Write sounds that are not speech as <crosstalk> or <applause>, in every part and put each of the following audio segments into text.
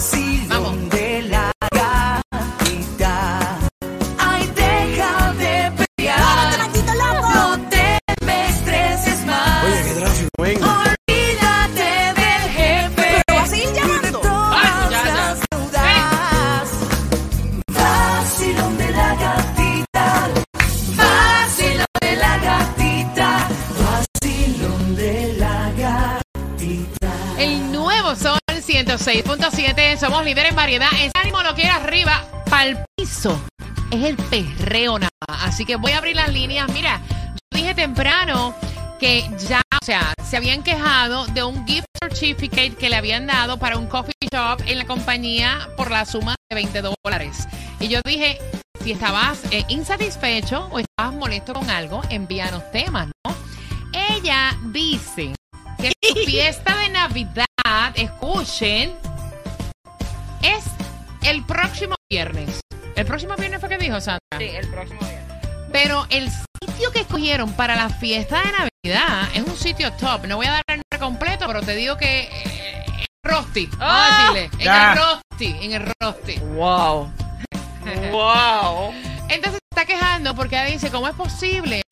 Vacilón 106.7. Somos líderes en variedad. Ese ánimo lo quiere arriba, pa'l piso. Es el perreo nada. Así que voy a abrir las líneas. Mira, yo dije temprano que ya, o sea, se habían quejado de un gift certificate que le habían dado para un coffee shop en la compañía por la suma de 20 dólares. Y yo dije, si estabas eh, insatisfecho o estabas molesto con algo, envíanos temas, ¿no? Ella dice que su <laughs> fiesta de Navidad, escuchen, es el próximo viernes. ¿El próximo viernes fue que dijo Sandra? Sí, el próximo viernes. Pero el sitio que escogieron para la fiesta de Navidad es un sitio top. No voy a dar el nombre completo, pero te digo que eh, en Rosti. Vamos a Ah. decirle. En el Rosti. En el Rosti. Wow. <laughs> wow. Entonces se está quejando porque ella dice, ¿cómo es posible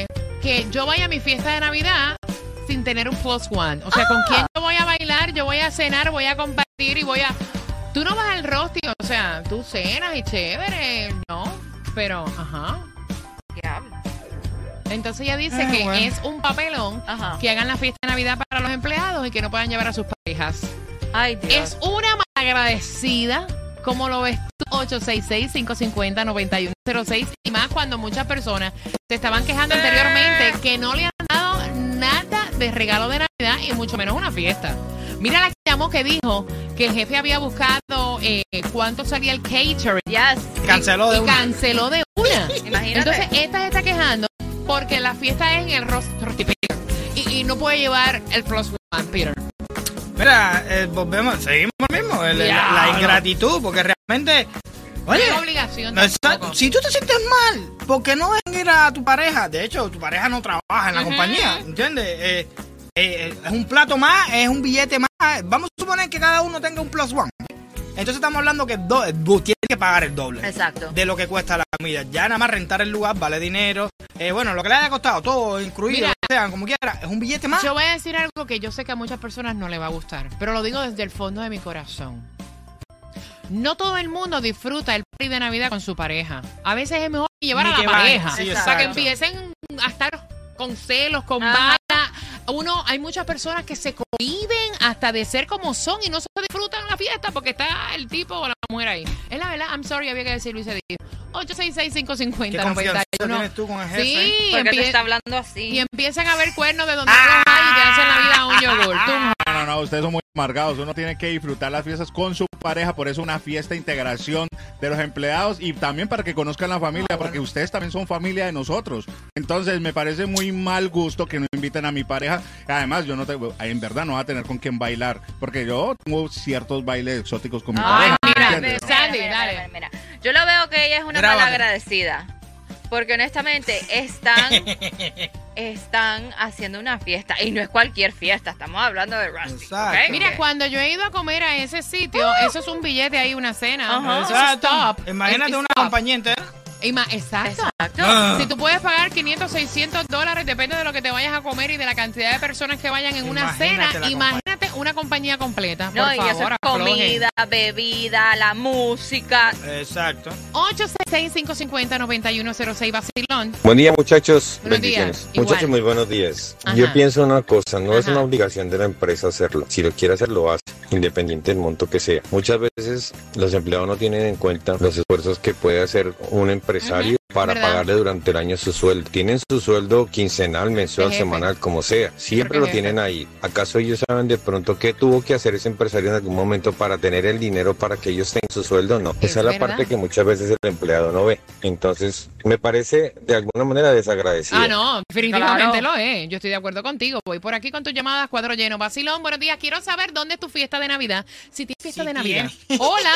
que yo vaya a mi fiesta de Navidad sin tener un plus one? O sea, ¿con quién yo voy a bailar? Yo voy a cenar, voy a compartir y voy a... Tú no vas al rosti, o sea, tú cenas y chévere, ¿no? Pero, ajá. Entonces ella dice Ah, que bueno. es un papelón Ajá. que hagan la fiesta de Navidad para los empleados y que no puedan llevar a sus parejas. Ay, Dios. Es una malagradecida. ¿Cómo lo ves tú? 866-550-9106 y más cuando muchas personas se estaban quejando anteriormente que no le han dado nada de regalo de Navidad y mucho menos una fiesta. Mira la que llamó que dijo que el jefe había buscado eh, cuánto salía el catering Yes. Canceló de y una. canceló de una. <laughs> Imagínate. Entonces esta se está quejando porque la fiesta es en el Rosti y, y no puede llevar el plus one, Peter. Mira, eh, volvemos, seguimos lo mismo, el- la, la no. ingratitud, porque realmente, oye, no es obligación tampoco. si tú te sientes mal, ¿por qué no dejan ir a tu pareja? De hecho, tu pareja no trabaja en la compañía, ¿entiendes? Eh, eh, es un plato más, es un billete más. Vamos a suponer que cada uno tenga un plus one. Entonces estamos hablando que do, tienes que pagar el doble. Exacto. de lo que cuesta la comida. Ya nada más rentar el lugar vale dinero. Eh, bueno, lo que le haya costado, todo incluido, Mira. lo que sea, como quiera, es un billete más. Yo voy a decir algo que yo sé que a muchas personas no le va a gustar, pero lo digo desde el fondo de mi corazón. No todo el mundo disfruta el party de Navidad con su pareja. A veces es mejor llevar Ni a la pareja. sí, para que empiecen a estar con celos, con vana. Uno, hay muchas personas que se cohiben hasta de ser como son y no se disfrutan la fiesta porque está el tipo o la mujer ahí. Es la verdad, I'm sorry, había que decirlo y se dijo. 866-550-91. ¿Qué tienes tú con el jefe? Sí, ¿Por qué te empie- está hablando así? y empiezan a ver cuernos de donde los hay y te hacen la vida un yogur. Tú, No, no, no, ustedes son muy amargados. Uno tiene que disfrutar las fiestas con su pareja, por eso una fiesta de integración de los empleados y también para que conozcan la familia, porque ustedes también son familia de nosotros. Entonces me parece muy mal gusto que no inviten a mi pareja. Además, yo no tengo, en verdad no va a tener con quién bailar, porque yo tengo ciertos bailes exóticos con mi Ay, pareja. mira, ¿entiendes? Sandy, dale. mira. Yo lo veo que ella es una Grábate. mala agradecida. Porque honestamente están, <laughs> están haciendo una fiesta. Y no es cualquier fiesta, estamos hablando de Rusty. Exacto. ¿ok? Mira, cuando yo he ido a comer a ese sitio, eso es un billete ahí, una cena. Ajá. Eso es top. Imagínate Es- una. Ima- Exacto. Exacto. Ah. Si tú puedes pagar 500, 600 dólares, depende de lo que te vayas a comer y de la cantidad de personas que vayan en una cena. Imagínate una compañía completa. No, por y favor, eso es comida, bebida, la música. Exacto. 866-550-9106 Basilón. Buen día muchachos, Buenos días. Muchachos, muy buenos días. Ajá. Yo pienso una cosa, no es una obligación de la empresa hacerlo. Si lo quiere hacer, lo hace, independiente del monto que sea. Muchas veces los empleados no tienen en cuenta los esfuerzos que puede hacer un empresario para ¿verdad? pagarle durante el año su sueldo. Tienen su sueldo quincenal, mensual, semanal, como sea. Siempre lo tienen ahí. ¿Acaso ellos saben de pronto qué tuvo que hacer ese empresario en algún momento para tener el dinero para que ellos tengan su sueldo? No. Es Esa es la verdad. parte que muchas veces el empleado no ve. Entonces, me parece de alguna manera desagradecido. Ah, no, definitivamente Claro. lo es. Yo estoy de acuerdo contigo. Voy por aquí con tus llamadas, cuadro lleno. Basilón, buenos días. Quiero saber dónde es tu fiesta de Navidad. Si tienes fiesta de Navidad. <laughs> Hola.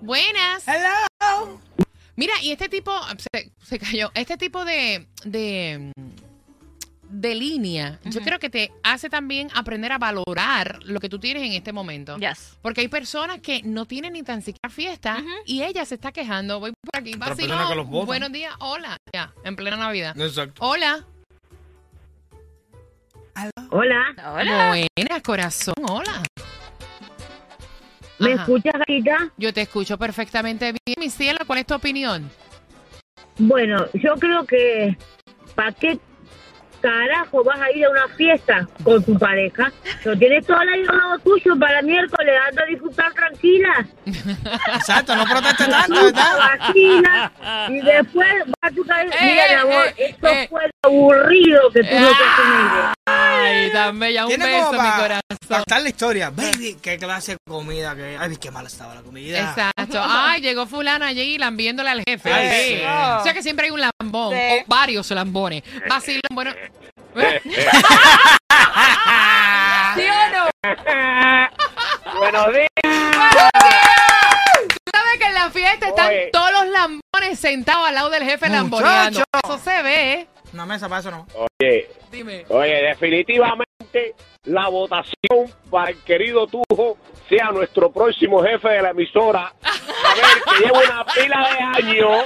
Buenas. Hello. Mira, y este tipo, se, se cayó, este tipo de, de, de línea, yo creo que te hace también aprender a valorar lo que tú tienes en este momento. Yes. Porque hay personas que no tienen ni tan siquiera fiesta y ella se está quejando. Voy por aquí, los botan. Buenos días, hola. Ya, en plena Navidad. Exacto. Hola. Hola, Hola. Buenas, corazón, hola. ¿Me Ajá. escuchas, Gatita? Yo te escucho perfectamente bien, mi cielo. ¿Cuál es tu opinión? Bueno, yo creo que ¿para qué carajo vas a ir a una fiesta con tu pareja? Lo tienes todo el año al lado tuyo para miércoles, anda a disfrutar tranquila, Exacto, no proteste tanto, ¿verdad? y después va a tu cabeza. Eh, Mira, mi eh, amor, eh, esto eh. fue lo aburrido que tuve que hacer. Ay, tan bella. Un beso, como mi corazón. estar la historia. Baby, qué clase de comida que. Ay, qué mala estaba la comida. Exacto. <laughs> Ay, llegó fulana allí lambiéndole al jefe. Ay, Sí. sí. O sea que siempre hay un lambón. Sí. O varios lambones. Vacilón, bueno. <laughs> ¿Sí o no? <laughs> Buenos días. Tú sabes que en la fiesta están Oye. todos los lambones sentados al lado del jefe lamboneando. Muchacho. Eso se ve. Una mesa para eso no. Oye, Dime. oye, definitivamente la votación para el querido Tujo sea nuestro próximo jefe de la emisora. A ver, que llevo una pila de años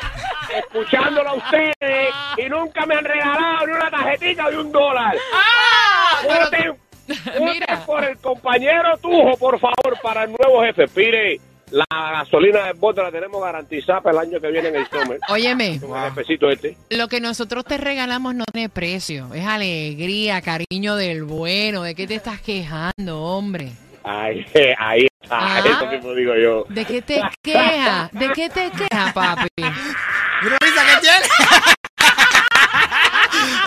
escuchándolo a ustedes y nunca me han regalado ni una tarjetita de un dólar. ¡Ah! Pero- Voten, voten <laughs> Mira. por el compañero Tujo, por favor, para el nuevo jefe. Pire, la gasolina del bote la tenemos garantizada para el año que viene en el summer. Óyeme, Con el jefecito este. lo que nosotros te regalamos no tiene precio. Es alegría, cariño del bueno. ¿De qué te estás quejando, hombre? Ahí, ahí está, Ah. eso mismo digo yo. ¿De qué te quejas? ¿De qué te quejas, papi? <laughs> Mira risa que tiene.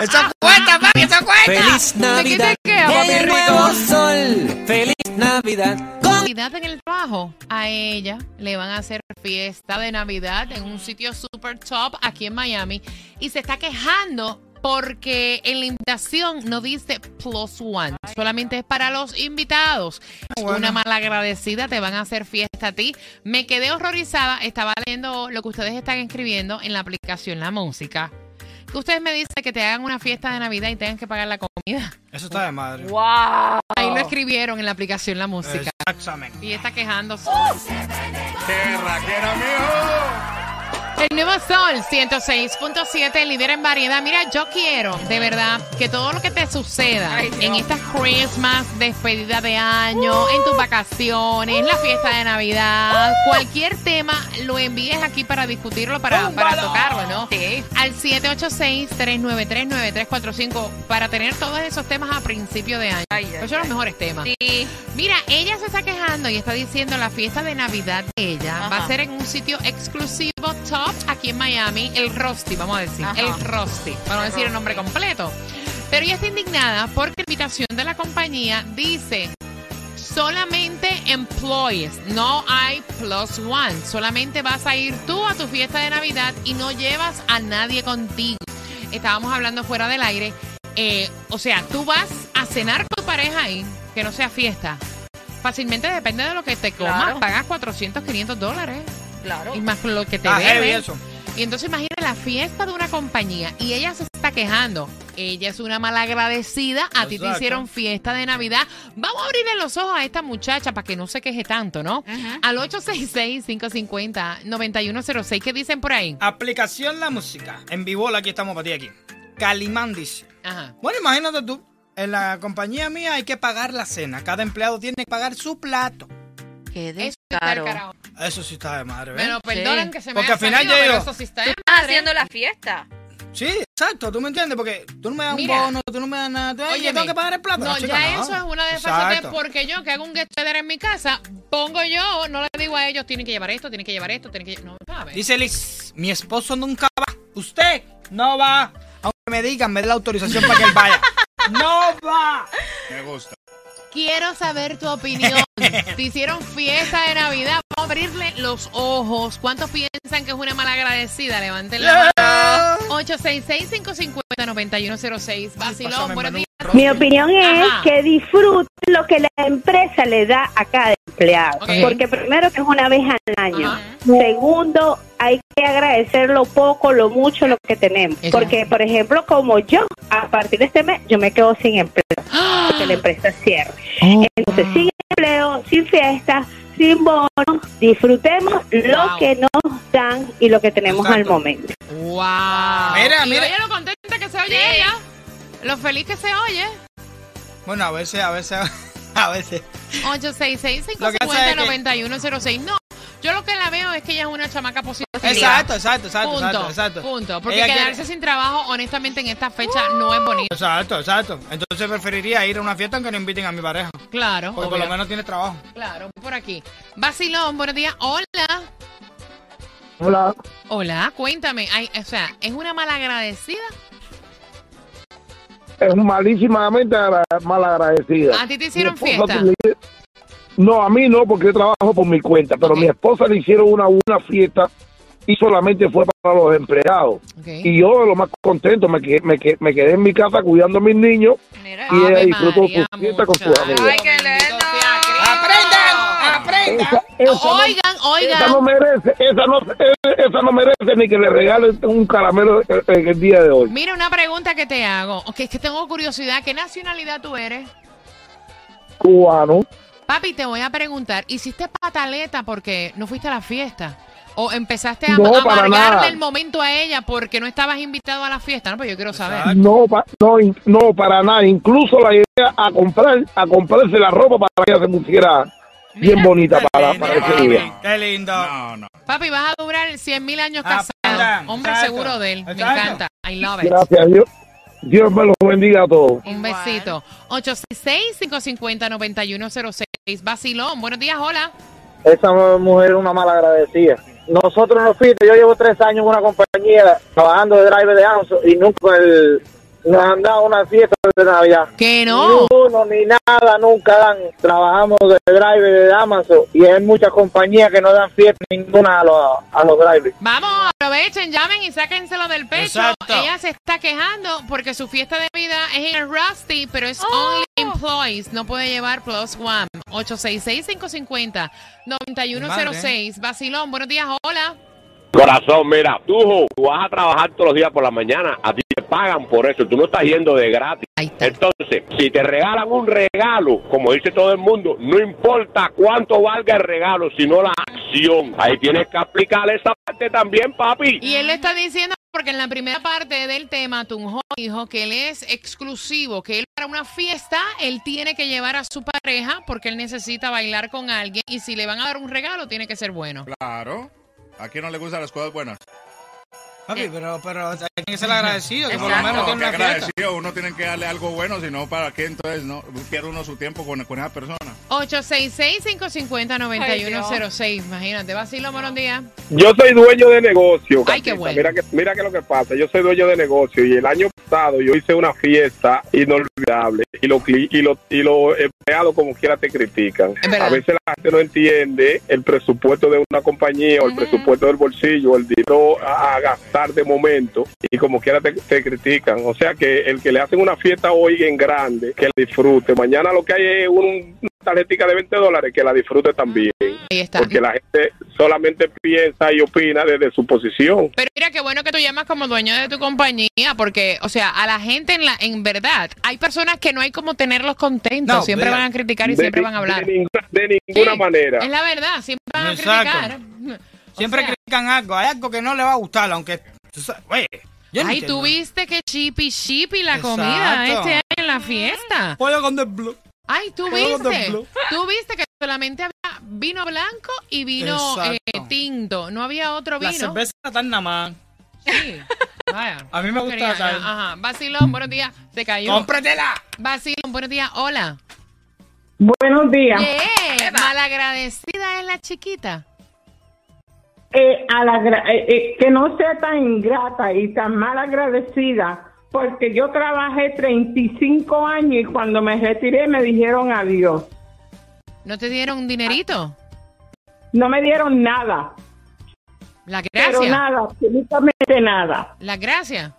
<laughs> eso cuenta, papi, eso cuenta. Feliz ¿De qué Navidad. te quejas, papi El rico? nuevo sol. Feliz Navidad. Con Navidad en el trabajo. A ella le van a hacer fiesta de Navidad en un sitio super top aquí en Miami y se está quejando porque en la invitación no dice plus one, solamente es para los invitados. bueno. Una malagradecida, te van a hacer fiesta a ti. Me quedé horrorizada, estaba leyendo lo que ustedes están escribiendo en la aplicación La Música. Que ustedes me dicen que te hagan una fiesta de Navidad y tengan que pagar la comida. Eso está de madre. Wow. Ahí lo escribieron en la aplicación La Música. Exactamente. Y está quejándose. ¡Qué raquera, mijo! El nuevo Sol 106.7, líder en variedad. Mira, yo quiero, de verdad, que todo lo que te suceda Ay, en estas Christmas, despedida de año, en tus vacaciones, la fiesta de Navidad, cualquier tema, lo envíes aquí para discutirlo, para, para tocarlo, ¿no? Sí. Al 786-393-9345 para tener todos esos temas a principio de año. Ay, Esos son los mejores temas. Sí. Mira, ella se está quejando y está diciendo la fiesta de Navidad de ella va a ser en un sitio exclusivo top aquí en Miami, el Rosti, vamos a decir, Ajá. el Rosti, para no decir el nombre completo. Pero ella está indignada porque la invitación de la compañía dice solamente employees, no hay plus one, solamente vas a ir tú a tu fiesta de Navidad y no llevas a nadie contigo. Estábamos hablando fuera del aire. eh, o sea, tú vas a cenar con tu pareja ahí, que no sea fiesta. Fácilmente depende de lo que te comas, Claro. pagas 400, 500 dólares. Claro. Y más lo que te heavy deben. eso. Y entonces imagina la fiesta de una compañía y ella se está quejando. Ella es una malagradecida. A ti te hicieron fiesta de Navidad. Vamos a abrirle los ojos a esta muchacha para que no se queje tanto, ¿no? Al 866-550-9106. ¿Qué dicen por ahí? Aplicación La Música. En vivo, aquí estamos para ti aquí. Calimán dice. Ajá. Bueno, imagínate tú. en la compañía mía hay que pagar la cena. Cada empleado tiene que pagar su plato. Qué Eso Eso sí está de madre, ¿ves? Perdonan Sí. que se me Porque al final salido, yo digo- eso sí está de madre. haciendo la fiesta. Sí, exacto, tú me entiendes, porque tú no me das Mira. un bono, tú no me das nada, yo Óyeme, tengo que pagar el plato. No, chica, ya no. eso es una Exacto. porque yo que hago un get together en mi casa, pongo yo, no le digo a ellos, tienen que llevar esto, tienen que llevar esto, tienen que No, ¿sabes? Dice Liz, mi esposo nunca va. Usted no va. Aunque me digan, me dé la autorización para que él vaya. <laughs> no va. Me gusta. Quiero saber tu opinión. <laughs> Te hicieron fiesta de Navidad, vamos a abrirle los ojos. ¿Cuántos piensan que es una malagradecida? Levanten la mano. 866-550-9106. Vacilón, buenos días. Mi opinión es Ajá. que disfruten lo que la empresa le da a cada empleado. Porque primero que es una vez al año. Ajá. Segundo, hay que agradecer lo poco, lo mucho, lo que tenemos. Porque, por ejemplo, como yo, a partir de este mes, yo me quedo sin empleo. <gasps> Porque la empresa cierra. Oh. Entonces, sin empleo, sin fiesta, sin bono, disfrutemos lo que nos dan y lo que tenemos Exacto. al momento. Wow. Mira, mira. lo contenta que se oye ella. Lo feliz que se oye. Bueno, a veces, a veces, <laughs> a veces. Lo que pasa es que- 866-550-9106. No, yo lo que la veo es que ella es una chamaca positiva. Exacto, exacto, exacto, Punto, exacto, exacto. punto. Porque Ella quiere- quedarse sin trabajo, honestamente, en esta fecha no es bonito. Exacto, exacto. Entonces preferiría ir a una fiesta aunque no inviten a mi pareja. Claro, Porque por lo menos tiene trabajo. Claro, por aquí. Vacilón, buenos días. Hola. Hola. Hola, cuéntame. Ay, o sea, ¿es una malagradecida? Es malísimamente agra- malagradecida. ¿A ti te hicieron fiesta? le- No, a mí no, porque yo trabajo por mi cuenta, pero Ok. mi esposa le hicieron una, una fiesta y solamente fue para los empleados. Y yo, lo más contento, me, que- me, me quedé en mi casa cuidando a mis niños Mira. y ella disfrutó María, su fiesta con sus amigos. Ay, qué lindo. No- Oigan, esa no oigan. merece, esa no, esa no merece ni que le regalen un caramelo en el día de hoy. Mira, una pregunta que te hago. Ok, es que tengo curiosidad. ¿Qué nacionalidad tú eres? Cubano. Papi, te voy a preguntar, ¿hiciste pataleta porque no fuiste a la fiesta? ¿O empezaste a, No, a amargarle el momento a ella porque no estabas invitado a la fiesta? No, pues yo quiero saber. No, pa- no, no, para nada. Incluso la idea a comprar, a comprarse la ropa para que ella se pusiera bien Mira. bonita Qué para, para ese papi. día. Qué lindo. No, no. Papi, vas a durar 100 mil años Aprendan, casado. Hombre exacto, seguro de él. Me exacto. encanta. I love it. Gracias, Dios. Dios me los bendiga a todos. Un besito. 866-550-9106. Vacilón, buenos días, hola. esa mujer es una mala agradecida. Nosotros nos fuimos, yo llevo tres años en una compañía trabajando de driver de Amazon y nunca el- nos han dado una fiesta de Navidad. Que no. Ni uno ni nada, nunca dan. Trabajamos de driver de Amazon y hay muchas compañías que no dan fiesta ninguna a los, a los drivers. Vamos, aprovechen, llamen y sáquenselo del pecho. Exacto. Ella se está quejando porque su fiesta de vida es en el Rusty, pero es Oh. only employees. No puede llevar plus one. 866-550-9106. Vacilón, buenos días, hola. Corazón, mira, tú, tú vas a trabajar todos los días por la mañana, a ti pagan por eso, tú no estás yendo de gratis. Entonces, si te regalan un regalo, como dice todo el mundo, no importa cuánto valga el regalo, sino la acción. Ahí tienes que aplicar esa parte también, papi. Y él le está diciendo, porque en la primera parte del tema, Tunjo dijo que él es exclusivo, que él para una fiesta, él tiene que llevar a su pareja porque él necesita bailar con alguien y si le van a dar un regalo, tiene que ser bueno. Claro. ¿A quién no le gustan las cosas buenas? Papi, pero, pero hay que ser agradecido, que por lo menos No, tiene una fiesta. agradecido. Uno tiene que darle algo bueno, si no, ¿para qué? Entonces, no pierde uno su tiempo con, con esa persona. 866-550-9106. Imagínate, Vacilo, buenos días. Yo soy dueño de negocio. Ay, qué bueno. Mira que, mira que lo que pasa. Yo soy dueño de negocio y el año pasado yo hice una fiesta inolvidable y los y los y los empleados como quiera te critican. A veces la gente no entiende el presupuesto de una compañía o el presupuesto del bolsillo, el dinero a, a gastar de momento y como quiera te, te critican. O sea que el que le hacen una fiesta hoy en grande, que la disfrute. Mañana lo que hay es un- una tarjetita de 20 dólares, que la disfrute también. Ahí está. Porque la gente solamente piensa y opina desde su posición. Pero mira qué bueno que tú llamas como dueño de tu compañía, porque, o sea, a la gente en la, en verdad, hay personas que no hay como tenerlos contentos, No, siempre de- van a criticar y siempre ni- van a hablar. De ninguna, de ninguna Sí, manera. Es la verdad, siempre van a criticar. O Siempre sea, critican algo, hay algo que no le va a gustar, aunque... tú sabes, Oye, yo no Ay, entiendo. tú viste que chippy chippy la Exacto. comida este en la fiesta. Pollo con The Blue. Ay, tú viste. Tú viste que solamente había vino blanco y vino eh, tinto. No había otro La vino. cerveza está nada más. Sí. Vaya. A mí me gusta Quería-. Ajá. Vacilón, buenos días. Se cayó. ¡Cómpratela! Vacilón, buenos días. Hola. Buenos días. Yeah. Malagradecida es la chiquita. Eh, a la eh, eh, que no sea tan ingrata y tan mal agradecida, porque yo trabajé 35 años y cuando me retiré me dijeron adiós. ¿No te dieron un dinerito? No me dieron nada, La pero gracia. nada, absolutamente nada. La gracia.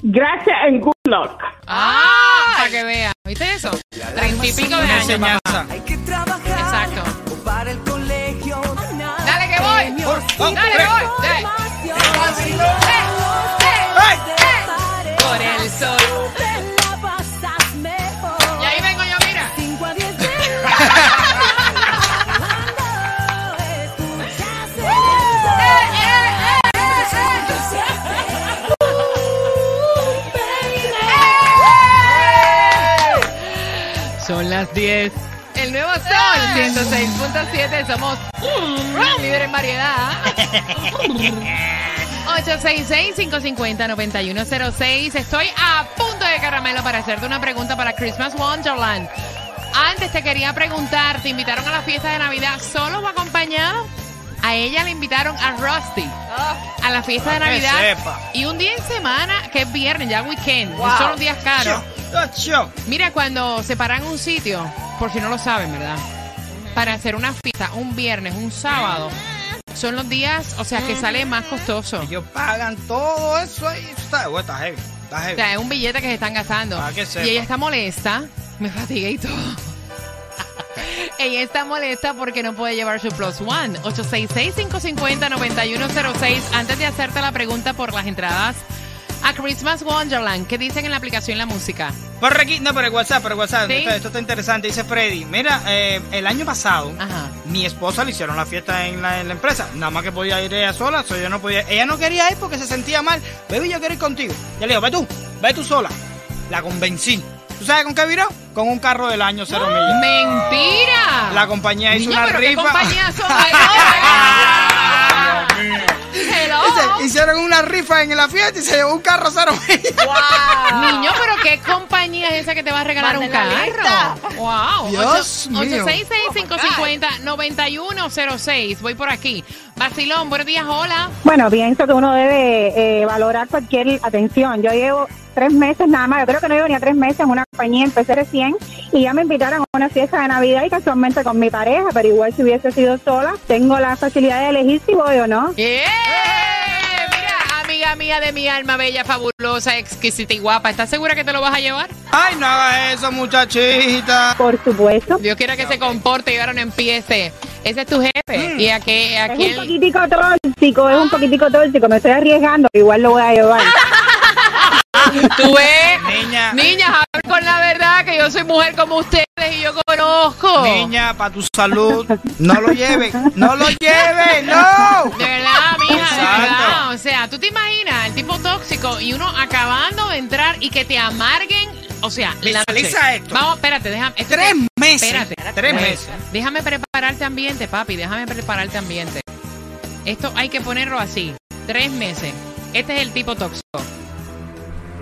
Gracias en good luck. Ah, para que vea. ¿Viste eso? Treinta y pico de años. enseñanza. Hay que trabajar Exacto. para el colegio. Dale que voy. Por- Dale que voy. 106.7. Somos líder en variedad. <laughs> 866-550-9106. Estoy a punto de caramelo para hacerte una pregunta para Christmas Wonderland. Antes te quería preguntar, ¿te invitaron a la fiesta de Navidad solo o acompañado? A ella le invitaron a Rusty a la fiesta de Pa' que Navidad. Y un día en semana, que es viernes, ya weekend. Wow. Son días caros. Mira, cuando se paran un sitio, por si no lo saben, ¿verdad? Para hacer una fiesta, un viernes, un sábado, son los días, o sea, que sale más costoso. Ellos pagan todo eso ahí. Está, bueno, está heavy. Está O sea, es un billete que se están gastando. Para que sepa. Y ella está molesta. Me fatigué y todo. <laughs> ella está molesta porque no puede llevar su Plus One. 866-550-9106. Antes de hacerte la pregunta por las entradas a Christmas Wonderland, ¿qué dicen en la aplicación La Música? Por aquí, no, por el WhatsApp, por el WhatsApp. Sí. Esto, esto está interesante. Dice Freddy, mira, eh, el año pasado, Ajá. mi esposa le hicieron la fiesta en la, en la empresa. Nada más que podía ir ella sola, so yo no podía. Ella no quería ir porque se sentía mal. Baby, yo quiero ir contigo. Ya le digo, ve tú, ve tú sola. La convencí. ¿Tú sabes con qué viró? Con un carro del año cero millas. ¡Mentira! La compañía hizo Niño, una pero ¿qué rifa. compañía <laughs> son? Hello. Dice, hicieron una rifa en la fiesta y se llevó un carro cero millas. <laughs> Niño, pero ¿qué compañía es esa que te va a regalar un la lista. carro? Wow. Dios mío. 866-550-9106. Voy por aquí. Basilón, buenos días, hola. Bueno, pienso que uno debe eh, valorar cualquier atención. Yo llevo tres meses nada más, yo creo que no llevo ni a tres meses en una compañía, empecé recién y ya me invitaron a una fiesta de Navidad y casualmente con mi pareja, pero igual si hubiese sido sola, tengo la facilidad de elegir si voy o no. Mira, amiga mía de mi alma, bella, fabulosa, exquisita y guapa. ¿Estás segura que te lo vas a llevar? Ay, no hagas eso, muchachita. Por supuesto. Dios quiera que se comporte y ahora no empiece. Ese es tu jefe. ¿Y a qué? A Es un poquitico tóxico, es un poquitico tóxico, me estoy arriesgando, igual lo voy a llevar. <laughs> ¿Tú ves? Niña. Niñas, hablo con la verdad que yo soy mujer como ustedes y yo conozco. Niña, para tu salud, no lo lleves, no lo lleves, no. De verdad, mija, de verdad. O sea, tú te imaginas el tipo tóxico y uno acabando de entrar y que te amarguen. O sea, la noche. Esto. Vamos, espérate, déjame. esto Tres te- meses. Espérate. Tres meses. Déjame prepararte ambiente, papi. Déjame prepararte ambiente. Esto hay que ponerlo así. Tres meses. Este es el tipo tóxico.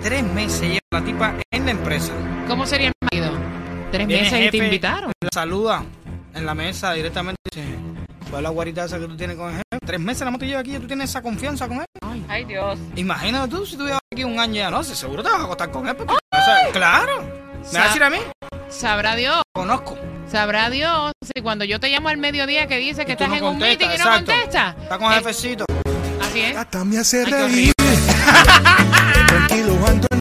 Tres meses lleva la tipa en la empresa. ¿Cómo sería el marido? Tres Viene meses y te invitaron. La saluda en la mesa directamente. Dice, ¿cuál es la guarita esa que tú tienes con el jefe? Tres meses la te lleva aquí y tú tienes esa confianza con él. Ay, Dios. Imagínate tú si tú llevas aquí un año ya no sé, seguro te vas a acostar con él. Porque, o sea, claro. ¿Me vas a decir a mí? Sabrá Dios. Conozco. Sabrá Dios si cuando yo te llamo al mediodía que dice que estás no en un meeting y no exacto. contestas. Está con Eh, jefecito. Así es. Hasta me hace reír. <laughs> Tranquilo